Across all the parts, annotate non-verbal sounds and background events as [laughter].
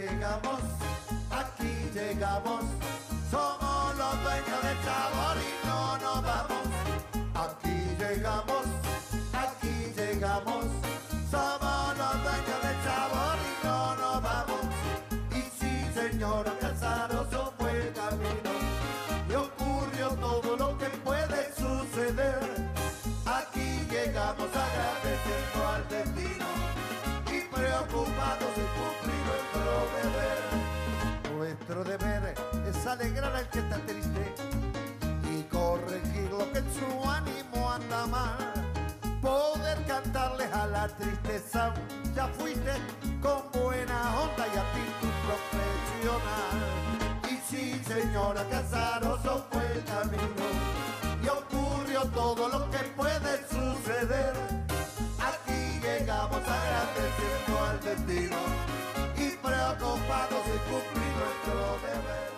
llegamos, aquí llegamos. Somos los dueños del sabor y no nos vamos. Aquí llegamos, alegrar al que está triste y corregir lo que en su ánimo anda mal. Poder cantarles a la tristeza, ya fuiste con buena onda y actitud profesional. Y sí, señora Casaroso fue el camino y ocurrió todo lo que puede suceder. Aquí llegamos agradeciendo al destino y preocupados de cumplir nuestro deber.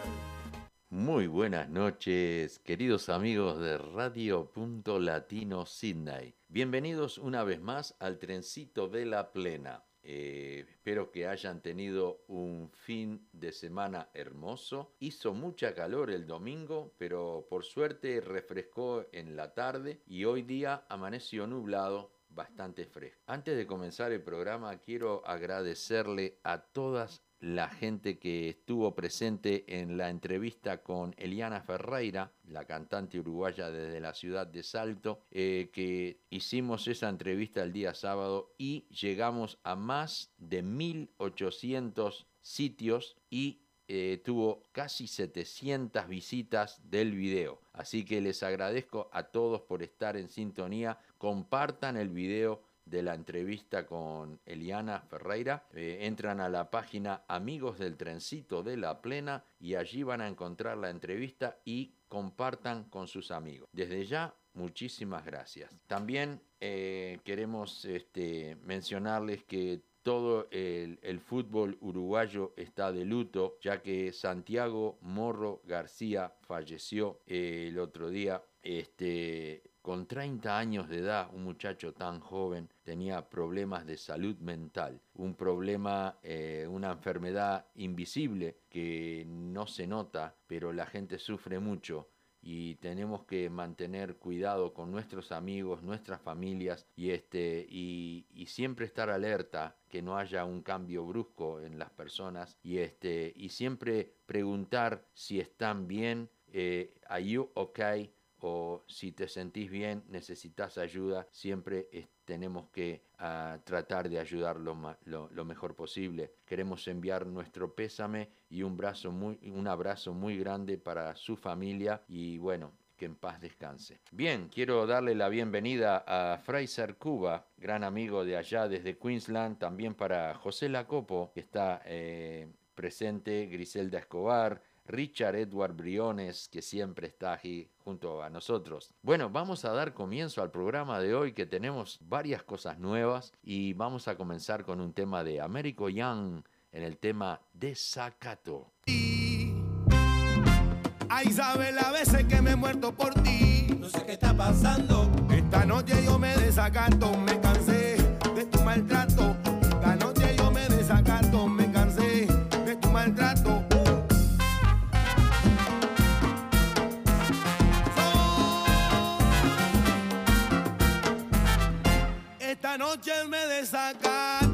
Muy buenas noches, queridos amigos de Radio Punto Latino Sydney. Bienvenidos una vez más al trencito de la plena. Eh, espero que hayan tenido un fin de semana hermoso. Hizo mucha calor el domingo, pero por suerte refrescó en la tarde y hoy día amaneció nublado bastante fresco. Antes de comenzar el programa quiero agradecerle a todas la gente que estuvo presente en la entrevista con Eliana Ferreira, la cantante uruguaya desde la ciudad de Salto, eh, que hicimos esa entrevista el día sábado y llegamos a más de 1800 sitios y eh, tuvo casi 700 visitas del video. Así que les agradezco a todos por estar en sintonía. Compartan el video de la entrevista con Eliana Ferreira. Eh, entran a la página Amigos del Trencito de la Plena y allí van a encontrar la entrevista y compartan con sus amigos. Desde ya, muchísimas gracias. También eh, queremos este, mencionarles que todo el, fútbol uruguayo está de luto, ya que Santiago Morro García falleció eh, el otro día. Este, con 30 años de edad, un muchacho tan joven tenía problemas de salud mental, un problema, eh, una enfermedad invisible que no se nota, pero la gente sufre mucho y tenemos que mantener cuidado con nuestros amigos, nuestras familias y, este, y, siempre estar alerta que no haya un cambio brusco en las personas y, este, y siempre preguntar si están bien, eh, are you okay? O si te sentís bien, necesitas ayuda, siempre tenemos que uh, tratar de ayudar lo, mejor posible. Queremos enviar nuestro pésame y un abrazo muy grande para su familia y bueno, que en paz descanse. Bien, quiero darle la bienvenida a Fraser Cuba, gran amigo de allá desde Queensland, también para José Lacopo, que está eh, presente, Griselda Escobar, Richard Edward Briones, que siempre está aquí junto a nosotros. Bueno, vamos a dar comienzo al programa de hoy que tenemos varias cosas nuevas y vamos a comenzar con un tema de Américo Young en el tema Desacato. Ay, sabe la veces que me he muerto por ti. No sé qué está pasando. Esta noche yo me desacato, me cansé de tu maltrato. Esta noche me desacato.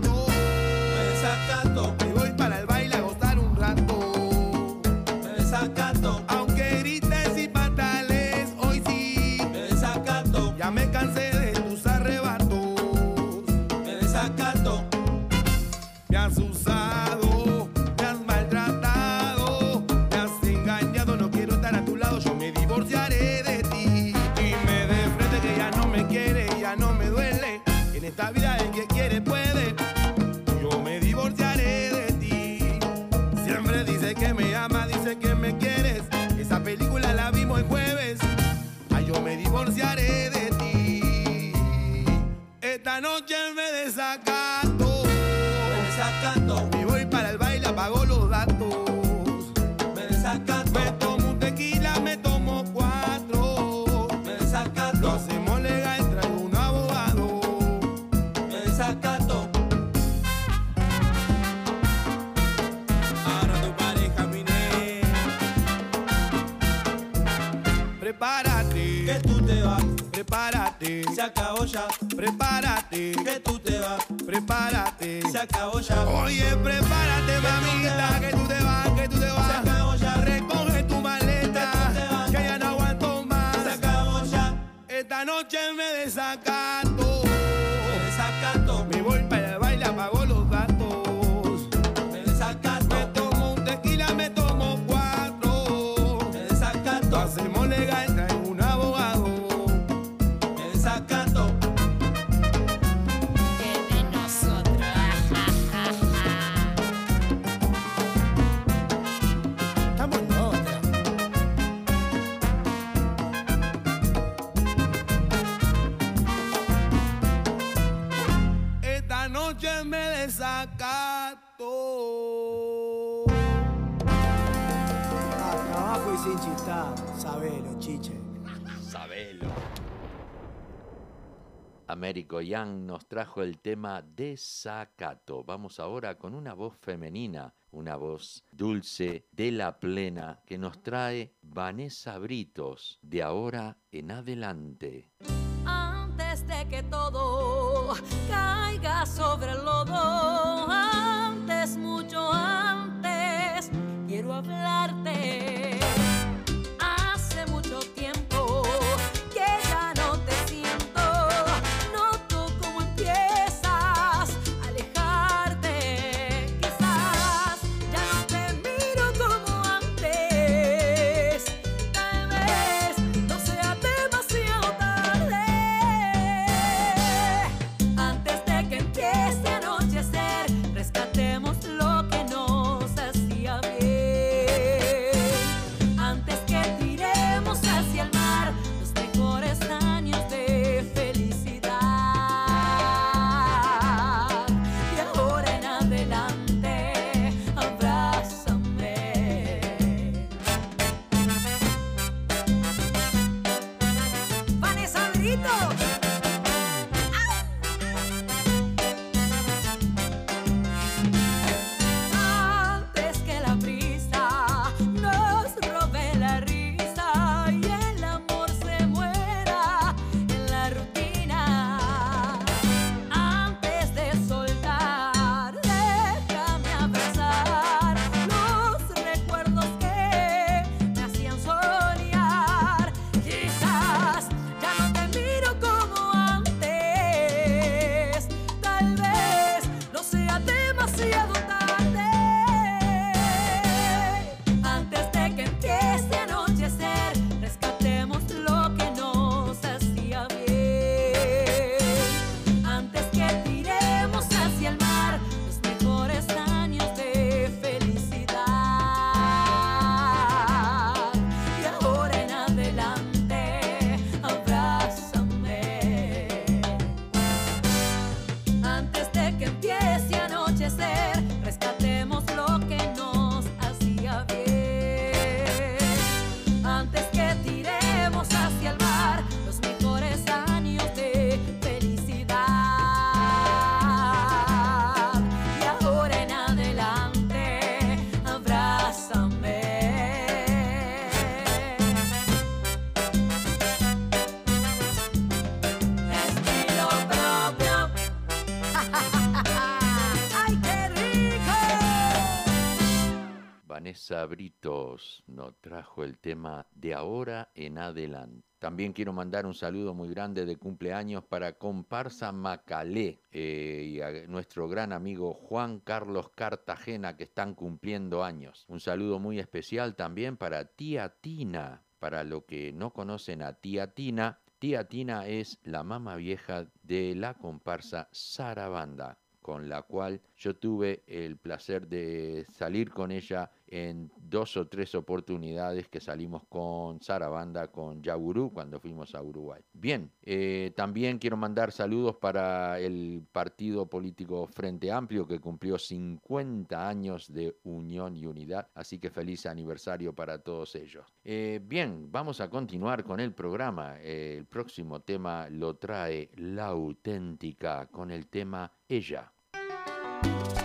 Prepárate, que tú te vas, prepárate. se acabó ya. Oye, prepárate, mamita, que tú te vas, que tú te Se vas. acabó ya, Recoge tu maleta, Que tú te vas. que ya no aguanto se más. acabó ya. Esta noche me desacato. Américo Young nos trajo el tema Desacato. Vamos ahora con una voz femenina, una voz dulce de la plena que nos trae Vanessa Britos de ahora en adelante. Antes de que todo caiga sobre el lodo, antes, mucho antes, quiero hablarte. Vanessa Britos nos trajo el tema de ahora en adelante. También quiero mandar un saludo muy grande de cumpleaños para Comparsa Macalé eh, y a nuestro gran amigo Juan Carlos Cartagena que están cumpliendo años. Un saludo muy especial también para Tía Tina. Para lo que no conocen a Tía Tina, Tía Tina es la mamá vieja de la comparsa Sarabanda con la cual yo tuve el placer de salir con ella en dos o tres oportunidades que salimos con Sarabanda, con Yaburú, cuando fuimos a Uruguay. Bien, eh, también quiero mandar saludos para el partido político Frente Amplio que cumplió 50 años de unión y unidad, así que feliz aniversario para todos ellos. Eh, bien, vamos a continuar con el programa. Eh, el próximo tema lo trae La Auténtica con el tema Ella. Ella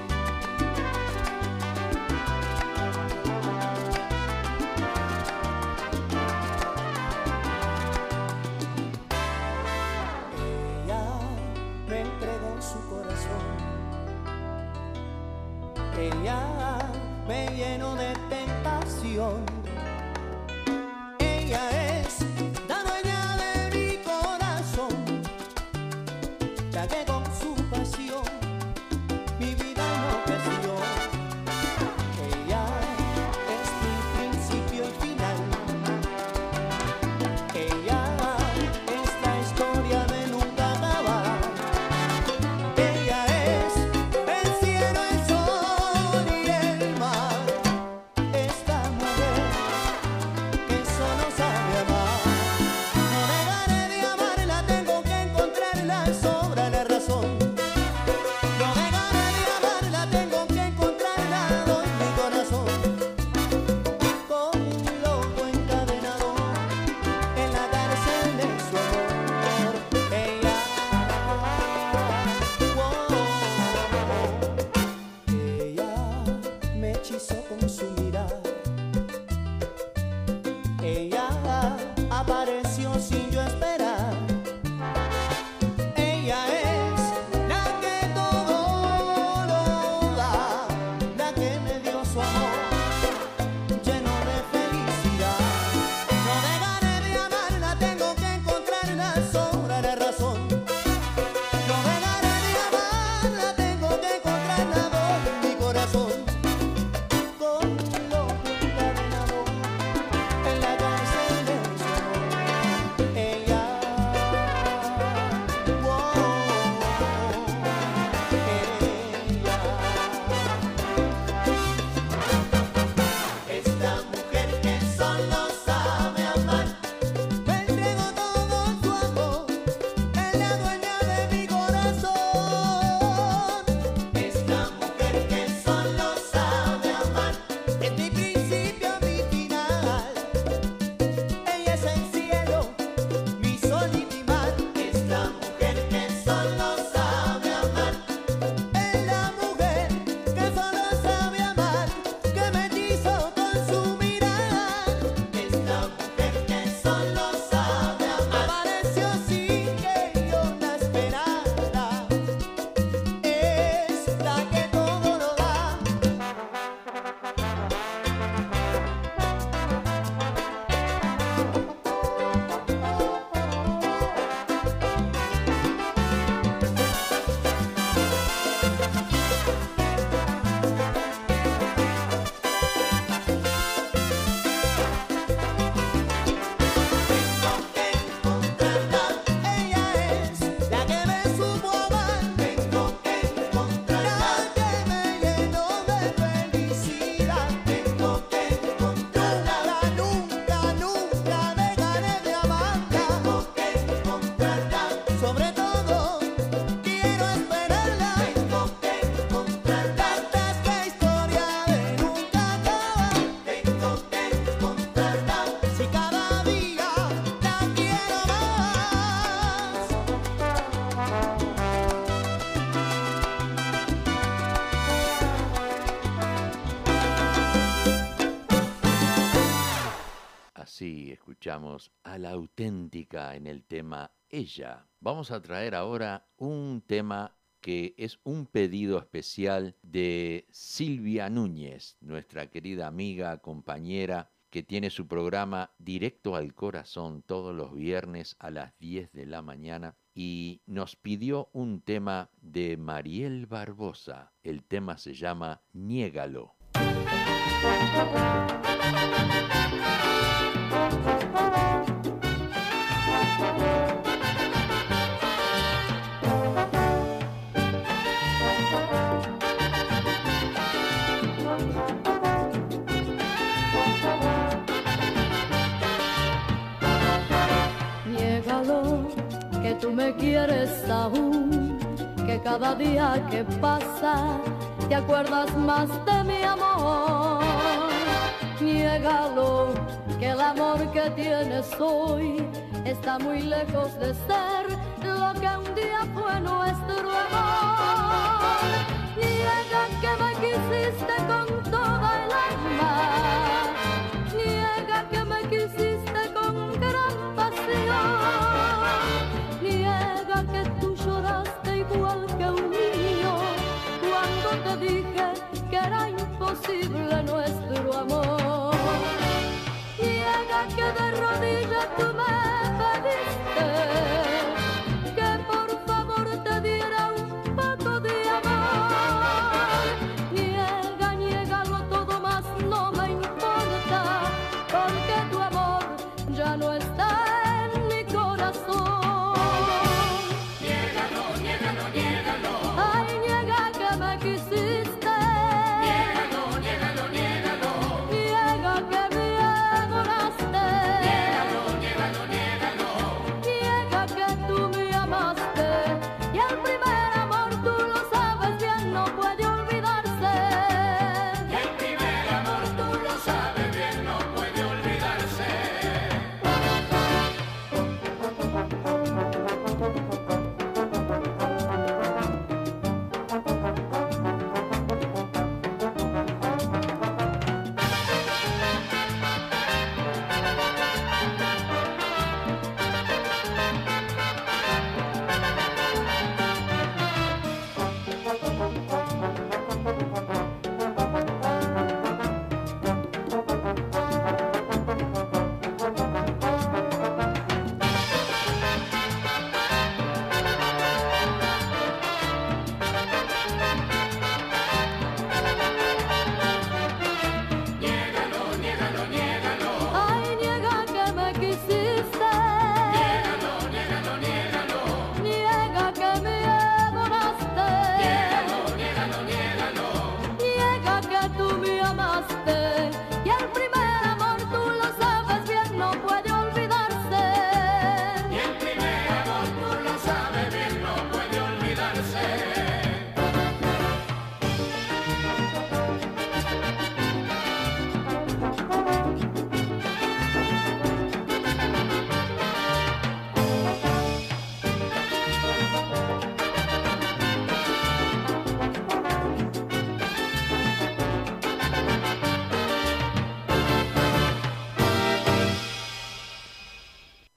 la auténtica en el tema Ella. Vamos a traer ahora un tema que es un pedido especial de Silvia Núñez, nuestra querida amiga, compañera, que tiene su programa Directo al Corazón todos los viernes a las 10 de la mañana y nos pidió un tema de Mariel Barbosa. El tema se llama Niégalo. Miégalo que tú me quieres aún, que cada día que pasa te acuerdas más de mi amor. Niégalo, que el amor que tienes hoy está muy lejos de ser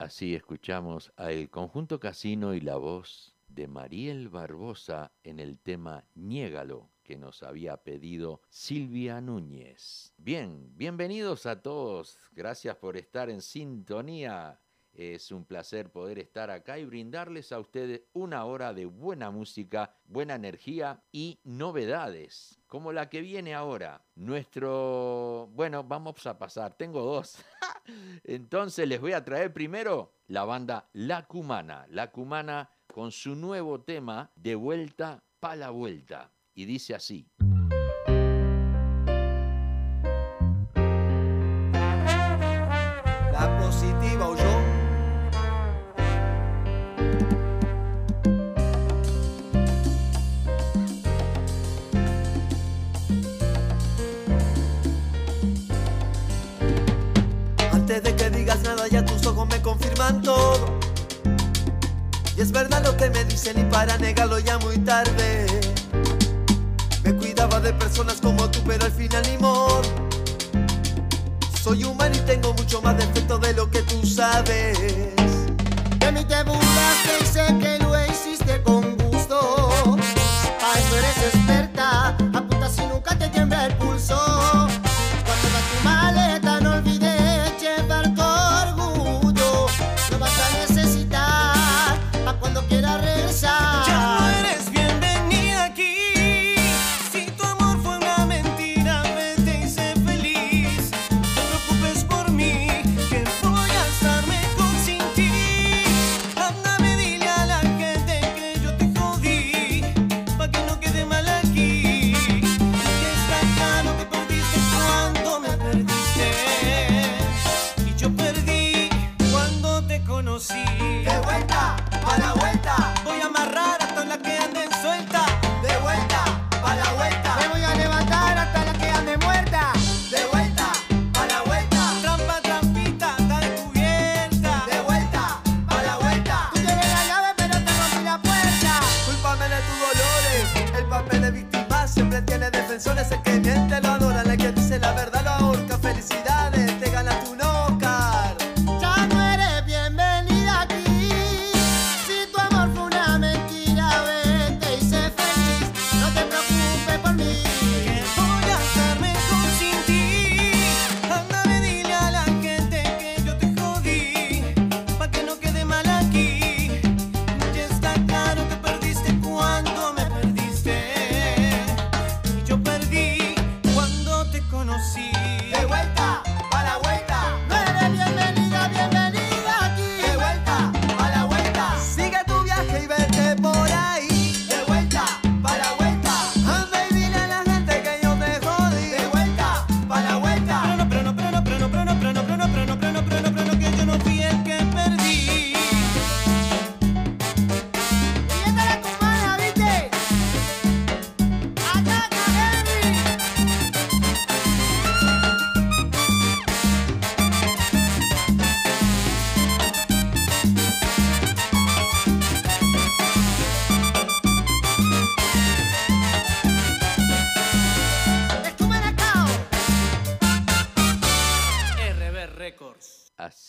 Así escuchamos al conjunto Casino y la voz de Mariel Barbosa en el tema Niégalo que nos había pedido Silvia Núñez. Bien, bienvenidos a todos. Gracias por estar en sintonía. Es un placer poder estar acá y brindarles a ustedes una hora de buena música, buena energía y novedades, como la que viene ahora. Nuestro... Bueno, vamos a pasar, tengo dos. [laughs] Entonces les voy a traer primero la banda La Cumana. La Cumana con su nuevo tema De vuelta pa' la vuelta. Y dice así.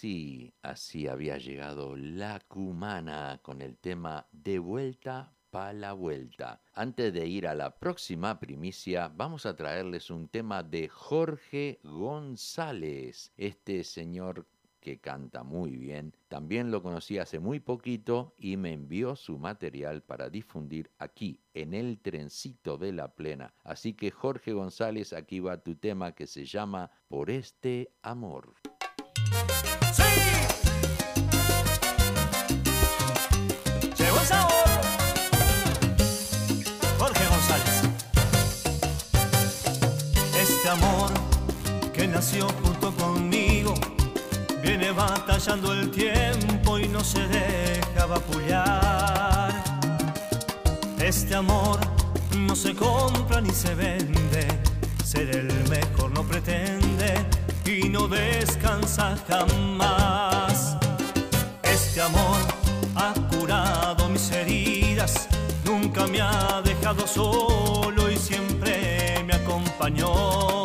Así, así había llegado la cumana con el tema De vuelta pa' la vuelta. Antes de ir a la próxima primicia, vamos a traerles un tema de Jorge González. Este señor que canta muy bien, también lo conocí hace muy poquito y me envió su material para difundir aquí en el trencito de la plena. Así que Jorge González, aquí va tu tema que se llama Por este amor. Nació junto conmigo viene batallando el tiempo y no se deja vapulear. Este amor no se compra ni se vende, ser el mejor no pretende y no descansa jamás. Este amor ha curado mis heridas, nunca me ha dejado solo y siempre me acompañó.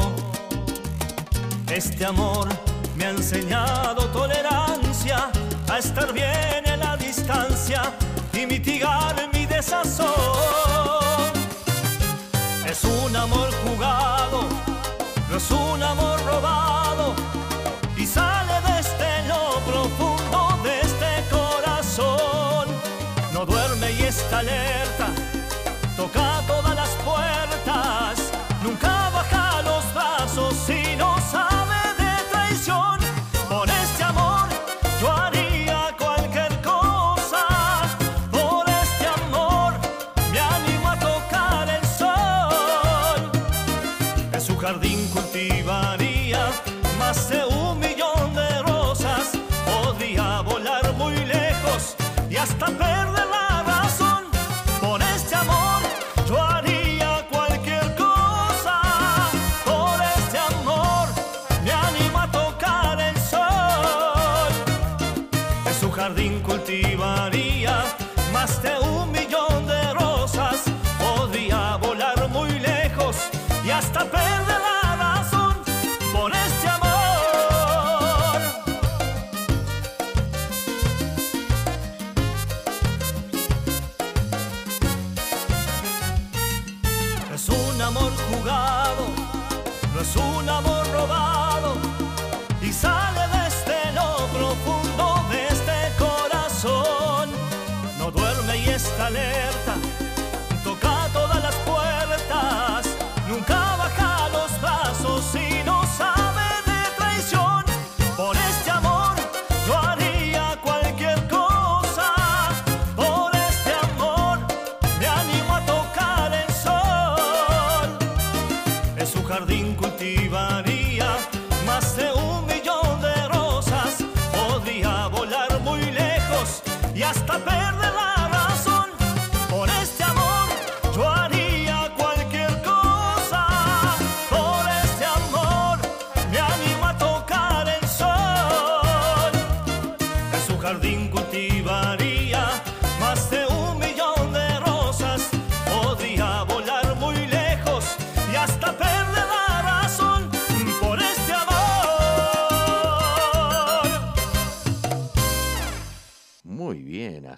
Este amor me ha enseñado tolerancia, a estar bien en la distancia y mitigar mi desazón. Es un amor jugado, no es un amor robado y sale desde este lo profundo de este corazón. No duerme y está alerta, toca todas las puertas, nunca baja.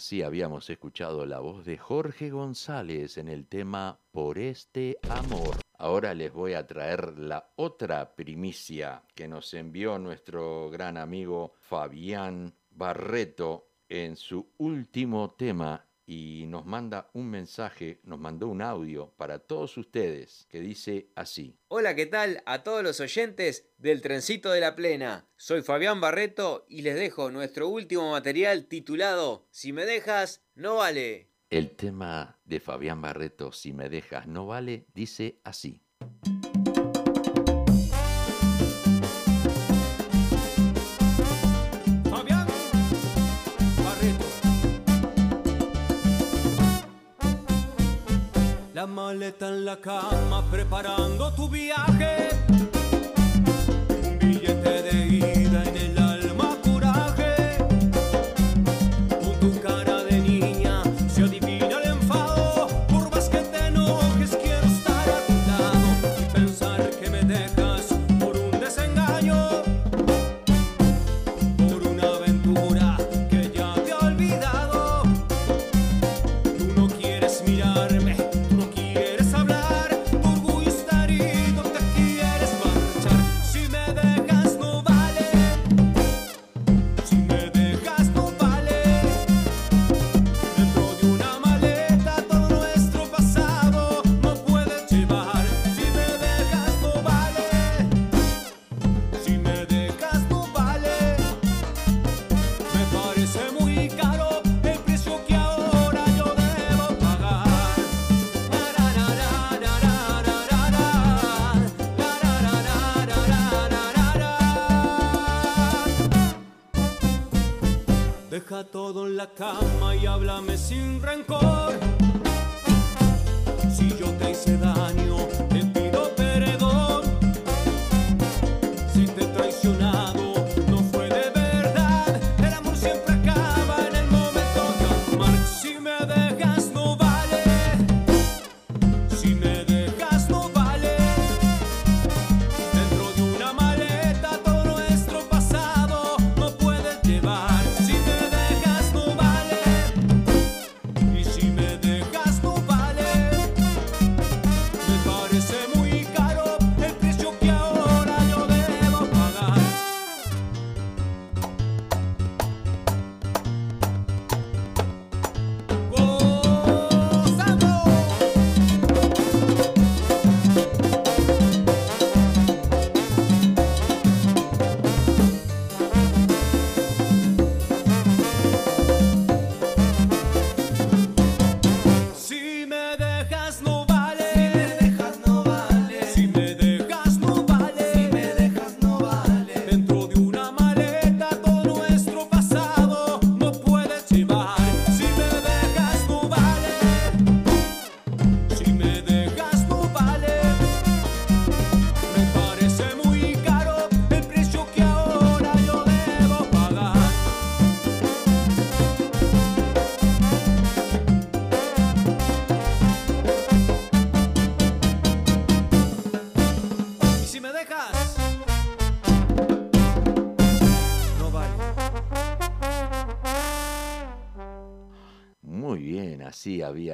Así habíamos escuchado la voz de Jorge González en el tema Por este amor. Ahora les voy a traer la otra primicia que nos envió nuestro gran amigo Fabián Barreto en su último tema y nos manda un mensaje, nos mandó un audio para todos ustedes que dice así. Hola, ¿qué tal a todos los oyentes del Trencito de la Plena? Soy Fabián Barreto y les dejo nuestro último material titulado Si me dejas, no vale. El tema de Fabián Barreto, Si me dejas, no vale, dice así. maleta en la cama preparando tu viaje. Un billete de ida. soon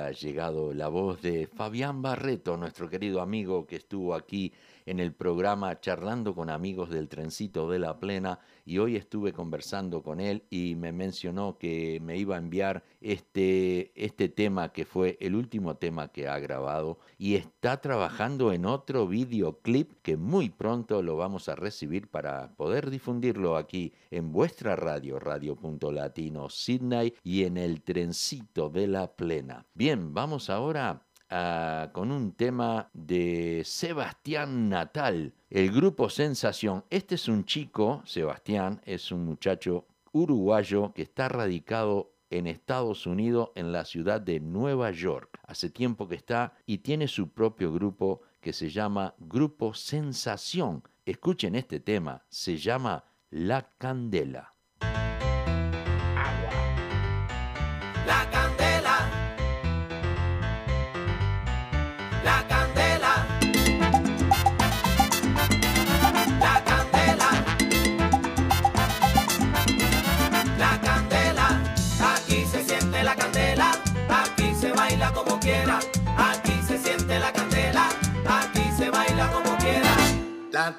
había llegado la voz de Fabián Barreto, nuestro querido amigo que estuvo aquí en el programa charlando con amigos del trencito de la plena y hoy estuve conversando con él y me mencionó que me iba a enviar este, este tema que fue el último tema que ha grabado y está trabajando en otro videoclip que muy pronto lo vamos a recibir para poder difundirlo aquí en vuestra radio, radio.latino Sydney y en el trencito de la plena. Bien, vamos ahora ah, con un tema de Sebastián Natal, el grupo Sensación. Este es un chico, Sebastián, es un muchacho uruguayo que está radicado en Estados Unidos, en la ciudad de Nueva York. Hace tiempo que está y tiene su propio grupo que se llama Grupo Sensación. Escuchen este tema, se llama La Candela. La candela.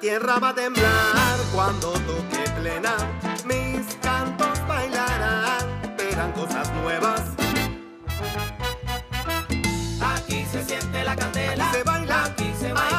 Tierra va a temblar cuando toque plena. Mis cantos bailarán, verán cosas nuevas. Aquí se siente la candela. Aquí se baila, Aquí se baila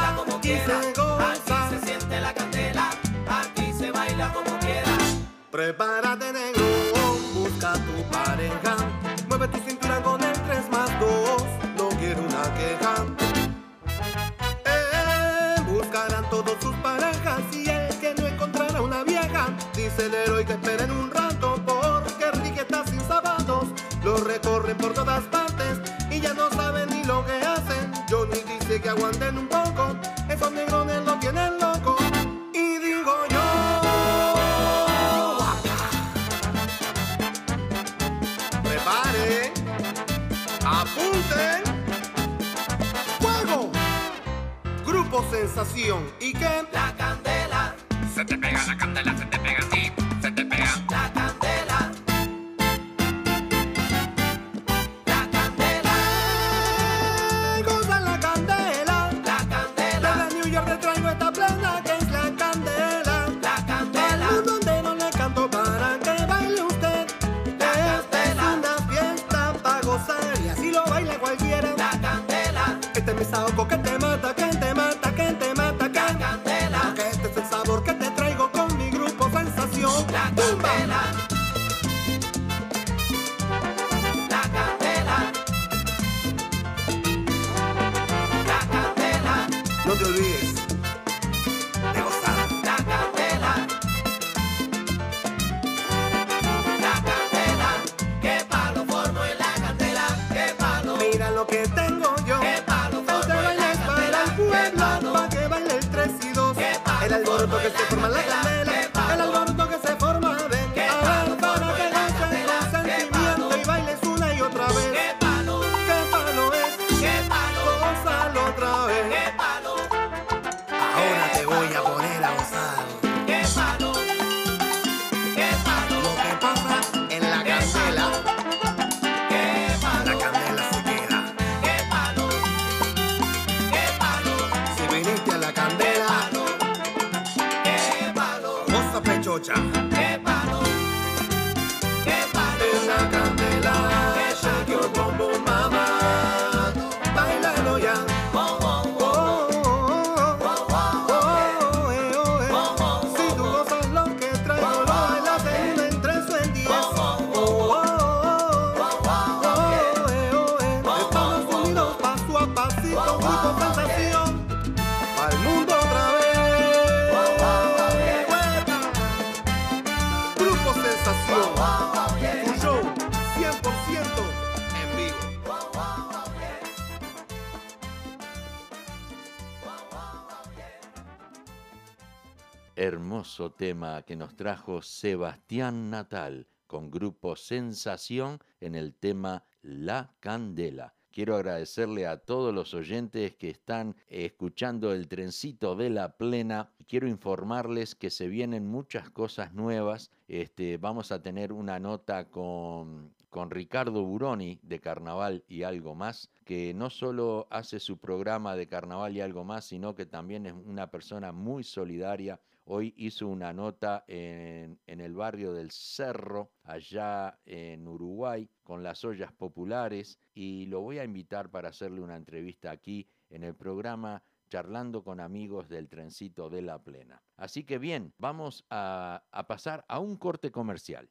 Hermoso tema que nos trajo Sebastián Natal con grupo Sensación en el tema La Candela. Quiero agradecerle a todos los oyentes que están escuchando el trencito de la plena. Quiero informarles que se vienen muchas cosas nuevas. Este, vamos a tener una nota con, con Ricardo Buroni de Carnaval y algo más, que no solo hace su programa de Carnaval y algo más, sino que también es una persona muy solidaria. Hoy hizo una nota en, el barrio del Cerro, allá en Uruguay, con las ollas populares, y lo voy a invitar para hacerle una entrevista aquí en el programa charlando con amigos del trencito de la plena. Así que bien, vamos a, a pasar a un corte comercial.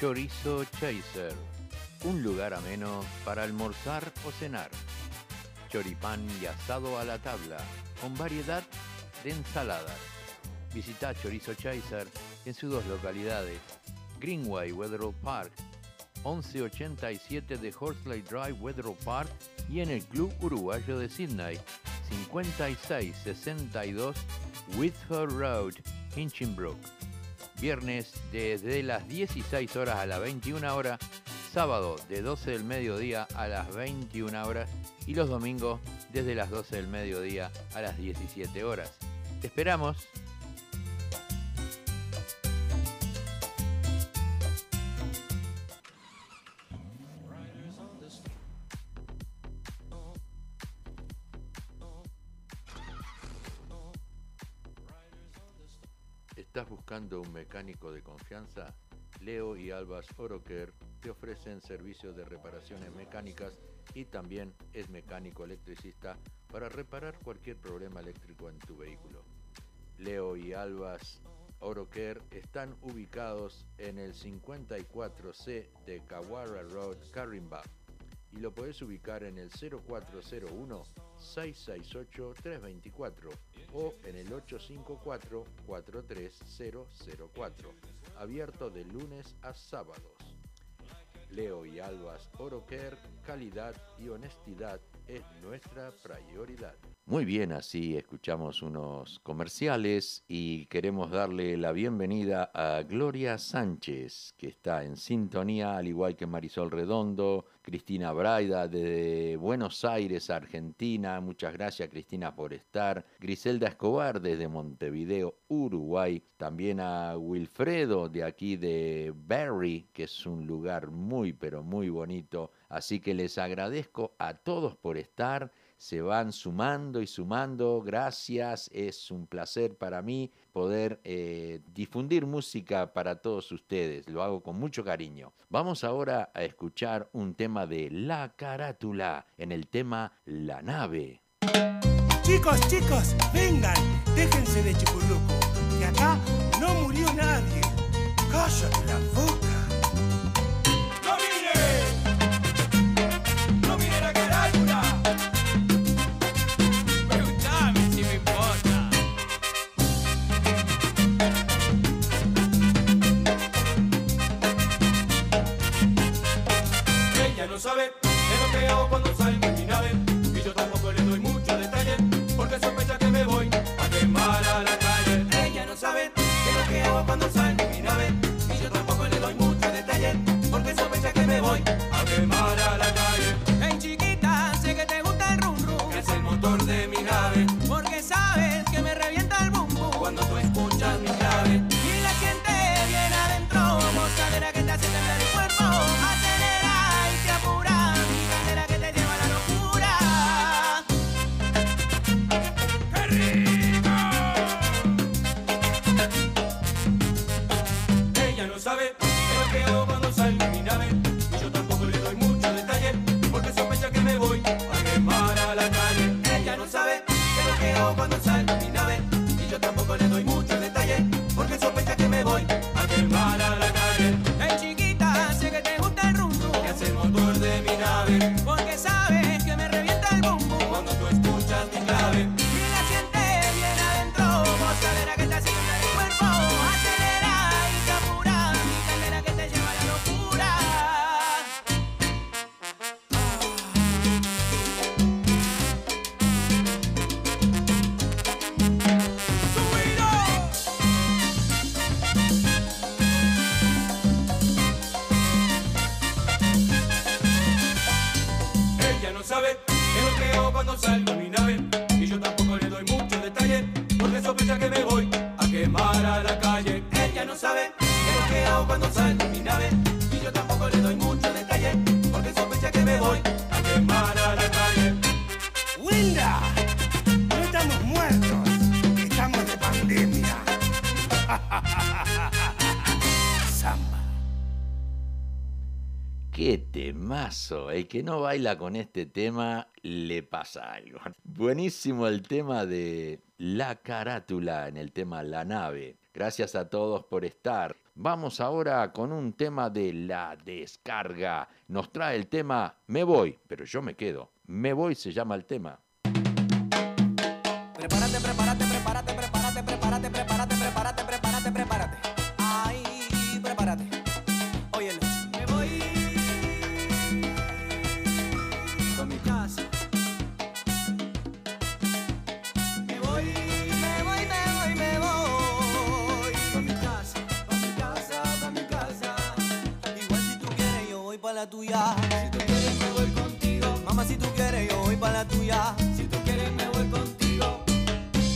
Chorizo Chaser, un lugar ameno para almorzar o cenar. Choripán y asado a la tabla, con variedad de ensaladas. Visita Chorizo Chaser en sus dos localidades, Greenway Wetherall Park, 1187 de Horsley Drive Wetherall Park y en el Club Uruguayo de Sydney, 5662 Whitford Road, Hinchinbrook. Viernes desde las 16 horas a las 21 horas, sábado de 12 del mediodía a las 21 horas y los domingos desde las 12 del mediodía a las 17 horas. Te esperamos. ¿Estás buscando un mecánico de confianza? Leo y Albas Oroker te ofrecen servicios de reparaciones mecánicas y también es mecánico electricista para reparar cualquier problema eléctrico en tu vehículo. Leo y Albas Oroker están ubicados en el 54C de Kawara Road, Carimba y lo puedes ubicar en el 0401 668 324 o en el 854 43004 abierto de lunes a sábados. Leo y Albas Oroker, calidad y honestidad es nuestra prioridad. Muy bien, así escuchamos unos comerciales y queremos darle la bienvenida a Gloria Sánchez, que está en sintonía, al igual que Marisol Redondo, Cristina Braida desde Buenos Aires, Argentina. Muchas gracias Cristina por estar. Griselda Escobar desde Montevideo, Uruguay. También a Wilfredo de aquí de Berry, que es un lugar muy pero muy bonito. Así que les agradezco a todos por estar se van sumando y sumando. Gracias, es un placer para mí poder eh, difundir música para todos ustedes. Lo hago con mucho cariño. Vamos ahora a escuchar un tema de La Carátula en el tema La Nave. Chicos, chicos, vengan, déjense de chipurruco, que acá no murió nadie. Cállate la boca. cuando salgo mi nave y yo tampoco le doy muchos detalles porque sospecha que me voy a quemar a la calle. Ella no sabe qué que hago cuando salgo. El que no baila con este tema le pasa algo. Buenísimo el tema de la carátula en el tema La nave. Gracias a todos por estar. Vamos ahora con un tema de la descarga. Nos trae el tema Me voy, pero yo me quedo. Me voy se llama el tema. Prepárate, prepárate tuya. Si tú quieres me voy contigo.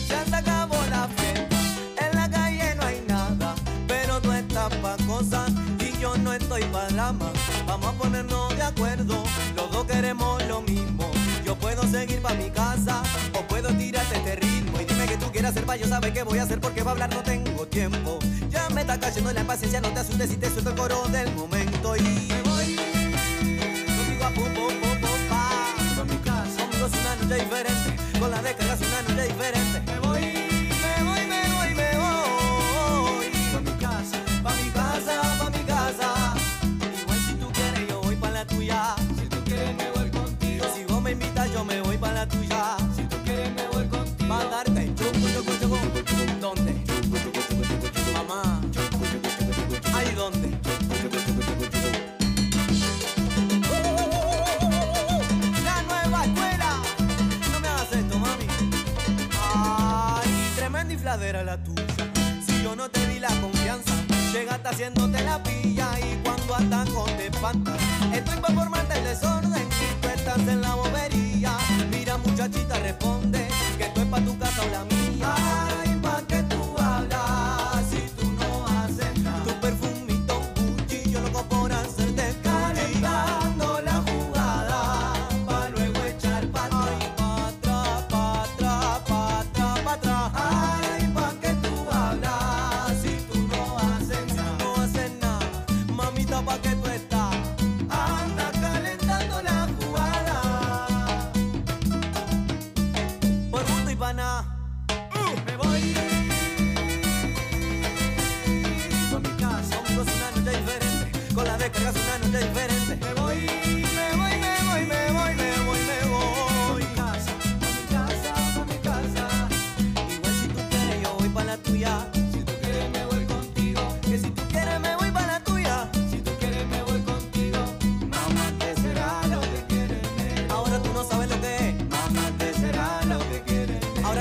Ya se acabó la fiesta, en la calle no hay nada, pero tú estás pa' cosas y yo no estoy pa' drama. Vamos a ponernos de acuerdo, los dos queremos lo mismo. Yo puedo seguir pa' mi casa o puedo tirarte este ritmo y dime que tú quieres hacer pa' yo sabe qué voy a hacer porque va a hablar no tengo tiempo. Ya me está cayendo la impaciencia, no te asustes y te suelto el coro del momento y me voy contigo a pum pum. Con la década es una diferente. haciéndote la pilla y cuando ataco te espantas.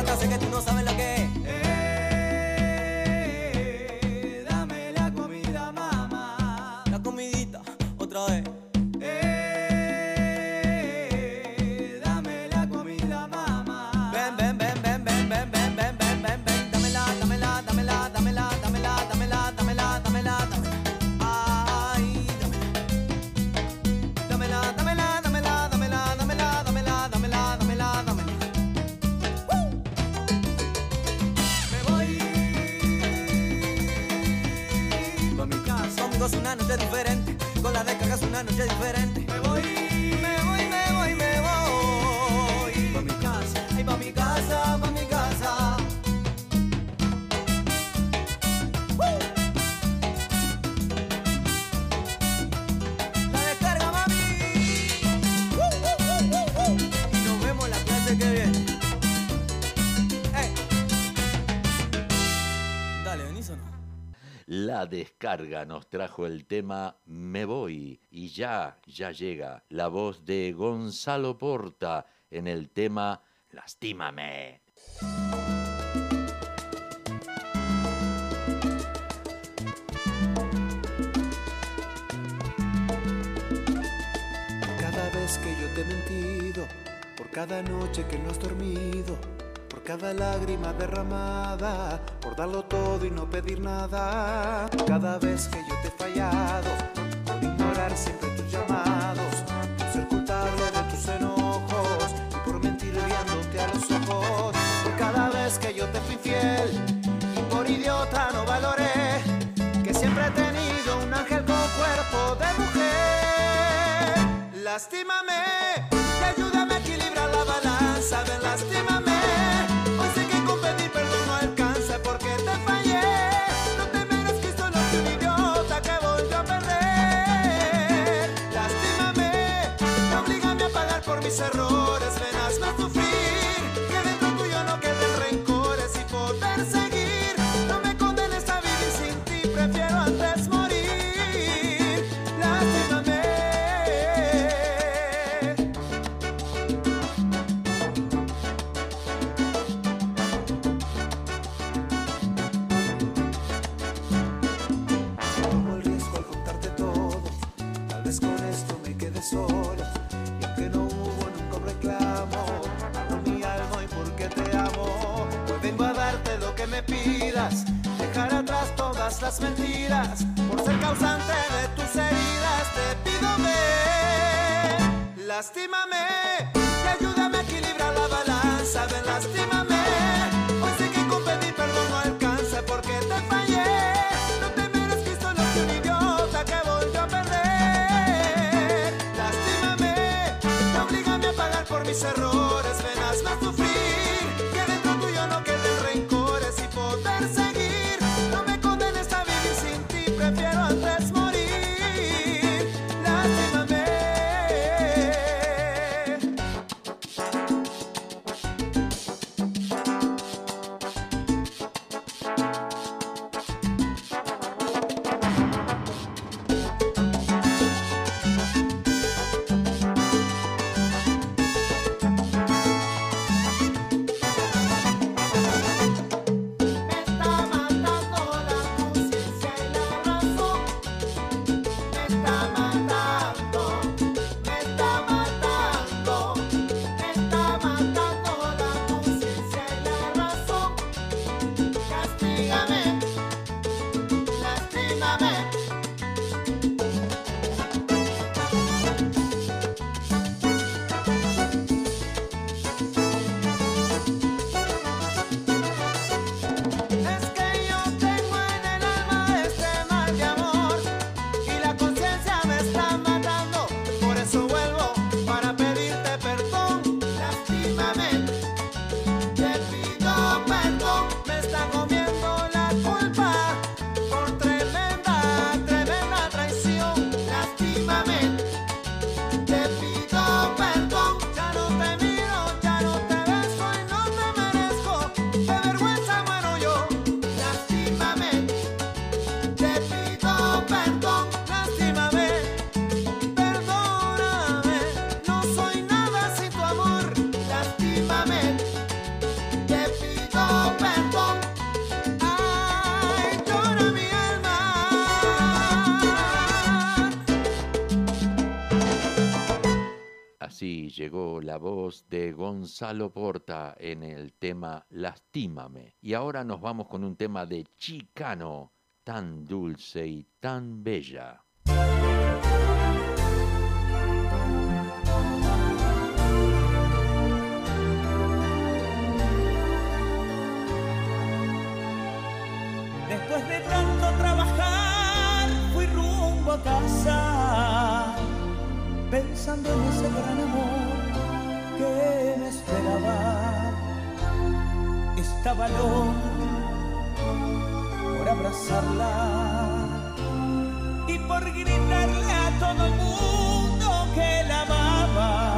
hasta sé que tú no sabes Descarga nos trajo el tema Me voy y ya, ya llega la voz de Gonzalo Porta en el tema Lastímame. Cada vez que yo te he mentido, por cada noche que no has dormido, cada lágrima derramada, por darlo todo y no pedir nada. Cada vez que yo te he fallado, por ignorar siempre tus llamados, por ser culpable de tus enojos y por mentir viéndote a los ojos. Por cada vez que yo te fui fiel y por idiota no valoré que siempre he tenido un ángel con cuerpo de mujer. Lastímame balanza. Ven, lastímame. Hoy sé que con pedir perdón no alcanza las mentiras. Por ser causante de tus heridas, te pido ven. Lastímame y ayúdame a equilibrar la balanza. Ven, lastímame. Hoy sé que con pedir perdón no alcanza de Gonzalo Porta en el tema Lastímame. Y ahora nos vamos con un tema de Chicano, tan dulce y tan bella. Después de tanto trabajar, fui rumbo a casa, pensando en ese gran amor que me esperaba. Estaba loco por abrazarla y por gritarle a todo el mundo que la amaba.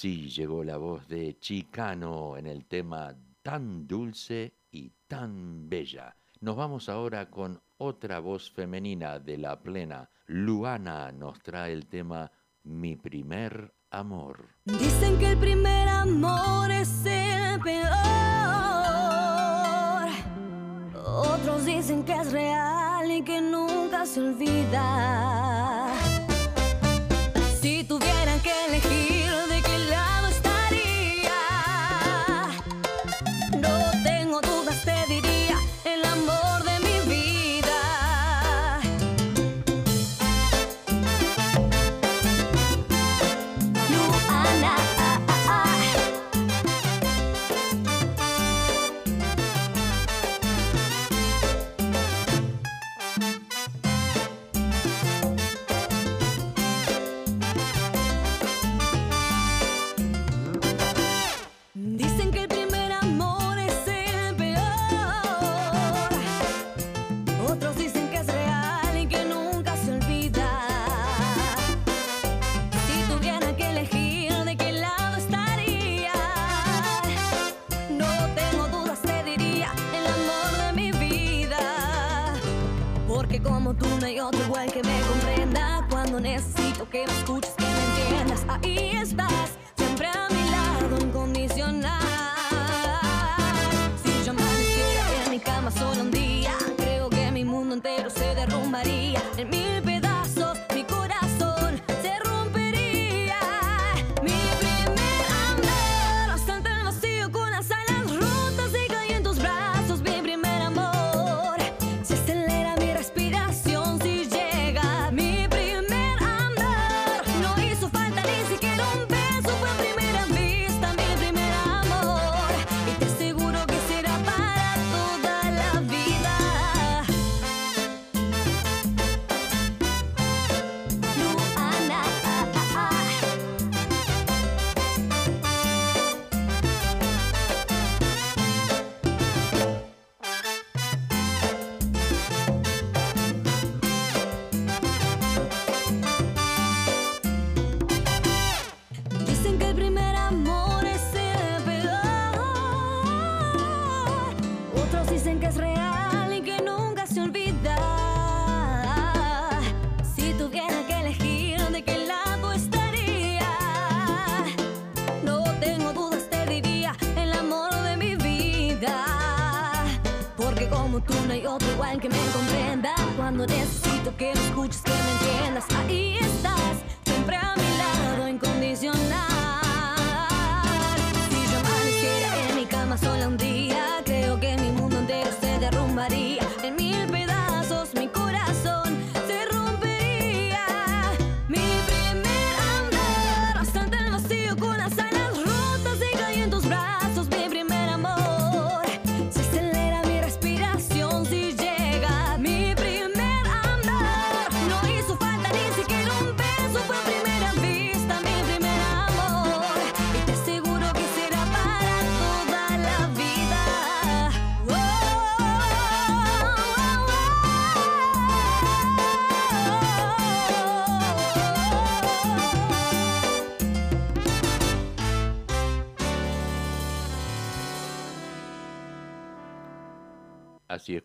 Así llegó la voz de Chicano en el tema tan dulce y tan bella. Nos vamos ahora con otra voz femenina de la plena. Luana nos trae el tema Mi primer amor. Dicen que el primer amor es el peor. Otros dicen que es real y que nunca se olvida.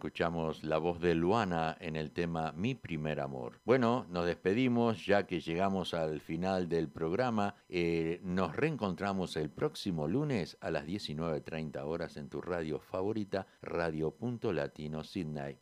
escuchamos la voz de Luana en el tema Mi primer amor. Bueno, nos despedimos ya que llegamos al final del programa. Eh, nos reencontramos el próximo lunes a las 19.30 horas en tu radio favorita, Radio Punto Latino Sydney.